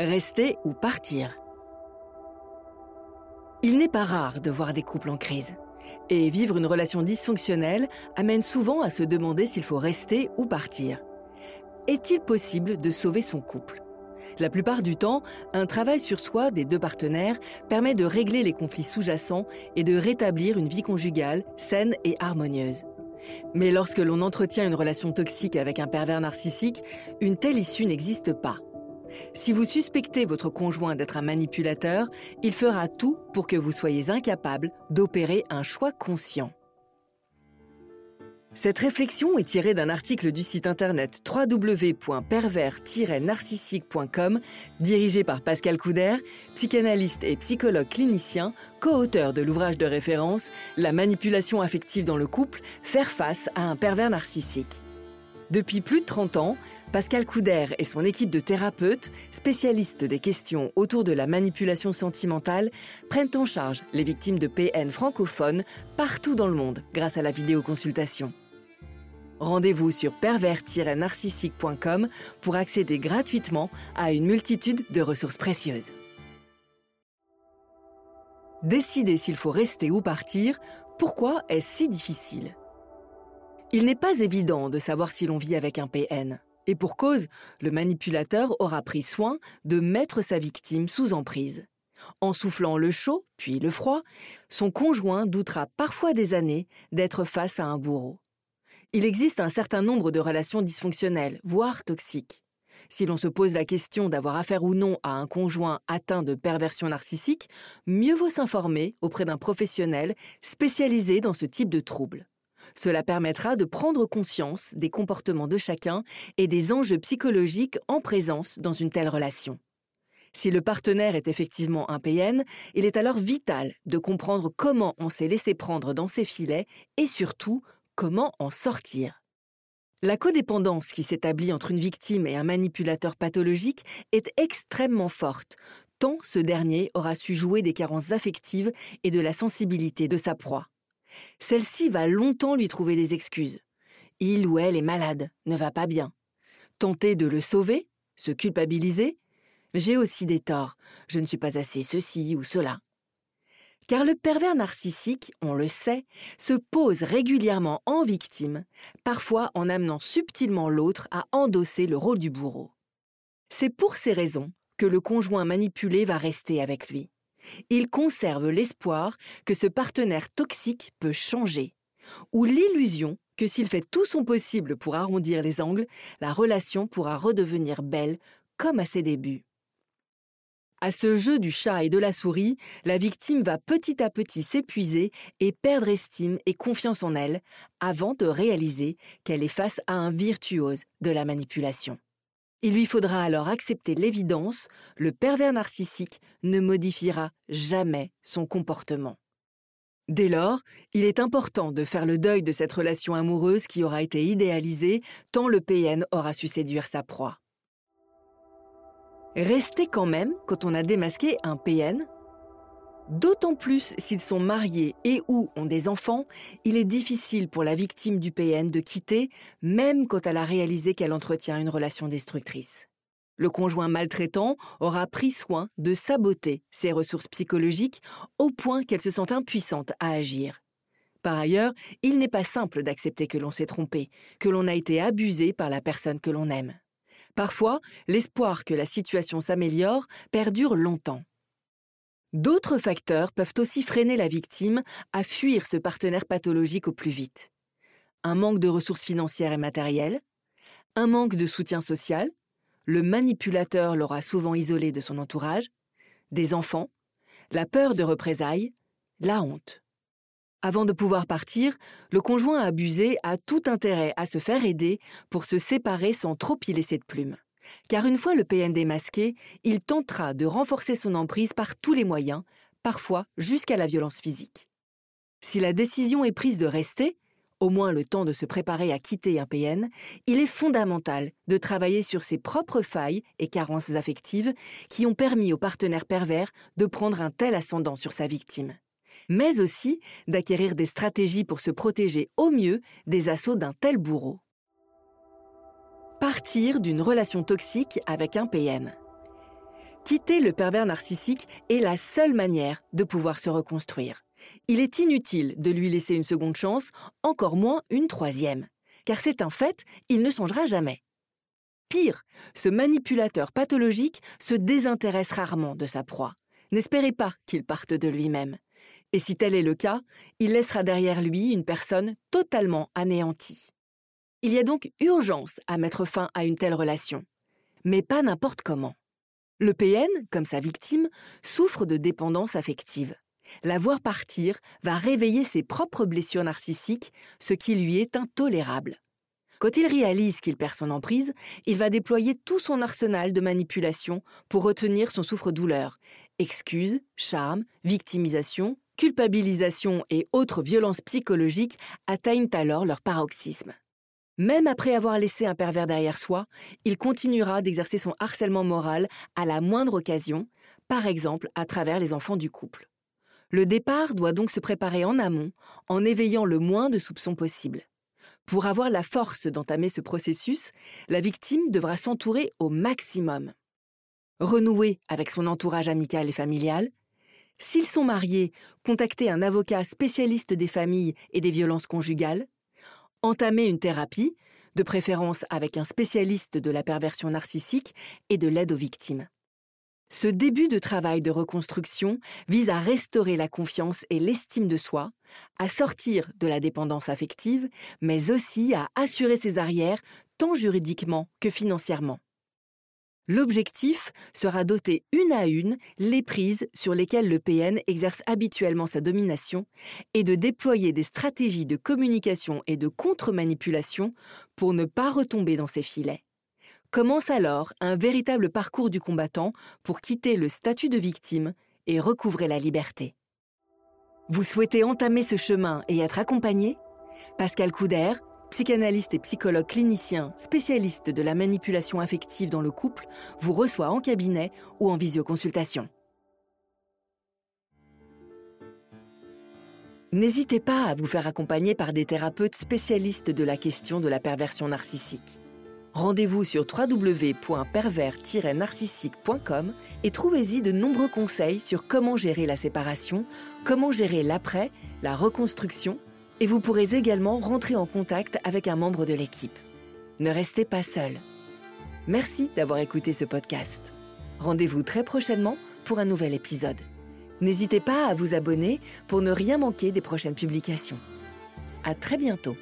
Rester ou partir Il n'est pas rare de voir des couples en crise. Et vivre une relation dysfonctionnelle amène souvent à se demander s'il faut rester ou partir. Est-il possible de sauver son couple? La plupart du temps, un travail sur soi des deux partenaires permet de régler les conflits sous-jacents et de rétablir une vie conjugale saine et harmonieuse. Mais lorsque l'on entretient une relation toxique avec un pervers narcissique, une telle issue n'existe pas. Si vous suspectez votre conjoint d'être un manipulateur, il fera tout pour que vous soyez incapable d'opérer un choix conscient. Cette réflexion est tirée d'un article du site internet www.pervers-narcissique.com dirigé par Pascal Couder, psychanalyste et psychologue clinicien, co-auteur de l'ouvrage de référence La manipulation affective dans le couple, faire face à un pervers narcissique. Depuis plus de 30 ans, Pascal Couder et son équipe de thérapeutes, spécialistes des questions autour de la manipulation sentimentale, prennent en charge les victimes de PN francophones partout dans le monde grâce à la vidéoconsultation. Rendez-vous sur pervers-narcissique.com pour accéder gratuitement à une multitude de ressources précieuses. Décider s'il faut rester ou partir, pourquoi est-ce si difficile? Il n'est pas évident de savoir si l'on vit avec un PN. Et pour cause, le manipulateur aura pris soin de mettre sa victime sous emprise. En soufflant le chaud, puis le froid, son conjoint doutera parfois des années d'être face à un bourreau. Il existe un certain nombre de relations dysfonctionnelles, voire toxiques. Si l'on se pose la question d'avoir affaire ou non à un conjoint atteint de perversion narcissique, mieux vaut s'informer auprès d'un professionnel spécialisé dans ce type de troubles. Cela permettra de prendre conscience des comportements de chacun et des enjeux psychologiques en présence dans une telle relation. Si le partenaire est effectivement un PN, il est alors vital de comprendre comment on s'est laissé prendre dans ses filets et surtout Comment en sortir La codépendance qui s'établit entre une victime et un manipulateur pathologique est extrêmement forte, tant ce dernier aura su jouer des carences affectives et de la sensibilité de sa proie. Celle-ci va longtemps lui trouver des excuses. Il ou elle est malade, ne va pas bien. Tenter de le sauver, se culpabiliser, j'ai aussi des torts, je ne suis pas assez ceci ou cela. Car le pervers narcissique, on le sait, se pose régulièrement en victime, parfois en amenant subtilement l'autre à endosser le rôle du bourreau. C'est pour ces raisons que le conjoint manipulé va rester avec lui. Il conserve l'espoir que ce partenaire toxique peut changer, ou l'illusion que s'il fait tout son possible pour arrondir les angles, la relation pourra redevenir belle comme à ses débuts. À ce jeu du chat et de la souris, la victime va petit à petit s'épuiser et perdre estime et confiance en elle avant de réaliser qu'elle est face à un virtuose de la manipulation. Il lui faudra alors accepter l'évidence, le pervers narcissique ne modifiera jamais son comportement. Dès lors, il est important de faire le deuil de cette relation amoureuse qui aura été idéalisée tant le PN aura su séduire sa proie. Rester quand même quand on a démasqué un PN D'autant plus s'ils sont mariés et ou ont des enfants, il est difficile pour la victime du PN de quitter, même quand elle a réalisé qu'elle entretient une relation destructrice. Le conjoint maltraitant aura pris soin de saboter ses ressources psychologiques au point qu'elle se sent impuissante à agir. Par ailleurs, il n'est pas simple d'accepter que l'on s'est trompé, que l'on a été abusé par la personne que l'on aime. Parfois, l'espoir que la situation s'améliore perdure longtemps. D'autres facteurs peuvent aussi freiner la victime à fuir ce partenaire pathologique au plus vite. Un manque de ressources financières et matérielles, un manque de soutien social, le manipulateur l'aura souvent isolé de son entourage, des enfants, la peur de représailles, la honte. Avant de pouvoir partir, le conjoint abusé a tout intérêt à se faire aider pour se séparer sans trop y laisser de plumes. Car une fois le PND masqué, il tentera de renforcer son emprise par tous les moyens, parfois jusqu'à la violence physique. Si la décision est prise de rester, au moins le temps de se préparer à quitter un PN, il est fondamental de travailler sur ses propres failles et carences affectives qui ont permis au partenaire pervers de prendre un tel ascendant sur sa victime mais aussi d'acquérir des stratégies pour se protéger au mieux des assauts d'un tel bourreau. Partir d'une relation toxique avec un PN. Quitter le pervers narcissique est la seule manière de pouvoir se reconstruire. Il est inutile de lui laisser une seconde chance, encore moins une troisième. Car c'est un fait, il ne changera jamais. Pire, ce manipulateur pathologique se désintéresse rarement de sa proie. N'espérez pas qu'il parte de lui-même. Et si tel est le cas, il laissera derrière lui une personne totalement anéantie. Il y a donc urgence à mettre fin à une telle relation. Mais pas n'importe comment. Le PN, comme sa victime, souffre de dépendance affective. La voir partir va réveiller ses propres blessures narcissiques, ce qui lui est intolérable. Quand il réalise qu'il perd son emprise, il va déployer tout son arsenal de manipulation pour retenir son souffre-douleur. Excuses, charme, victimisation, culpabilisation et autres violences psychologiques atteignent alors leur paroxysme. Même après avoir laissé un pervers derrière soi, il continuera d'exercer son harcèlement moral à la moindre occasion, par exemple à travers les enfants du couple. Le départ doit donc se préparer en amont, en éveillant le moins de soupçons possible. Pour avoir la force d'entamer ce processus, la victime devra s'entourer au maximum. Renouer avec son entourage amical et familial, s'ils sont mariés, contacter un avocat spécialiste des familles et des violences conjugales, entamer une thérapie, de préférence avec un spécialiste de la perversion narcissique et de l'aide aux victimes. Ce début de travail de reconstruction vise à restaurer la confiance et l'estime de soi, à sortir de la dépendance affective, mais aussi à assurer ses arrières tant juridiquement que financièrement. L'objectif sera doter une à une les prises sur lesquelles le PN exerce habituellement sa domination et de déployer des stratégies de communication et de contre-manipulation pour ne pas retomber dans ses filets. Commence alors un véritable parcours du combattant pour quitter le statut de victime et recouvrer la liberté. Vous souhaitez entamer ce chemin et être accompagné? Pascal Couder, psychanalyste et psychologue clinicien spécialiste de la manipulation affective dans le couple, vous reçoit en cabinet ou en visioconsultation. N'hésitez pas à vous faire accompagner par des thérapeutes spécialistes de la question de la perversion narcissique. Rendez-vous sur www.pervers-narcissique.com et trouvez-y de nombreux conseils sur comment gérer la séparation, comment gérer l'après, la reconstruction et vous pourrez également rentrer en contact avec un membre de l'équipe. Ne restez pas seul. Merci d'avoir écouté ce podcast. Rendez-vous très prochainement pour un nouvel épisode. N'hésitez pas à vous abonner pour ne rien manquer des prochaines publications. À très bientôt.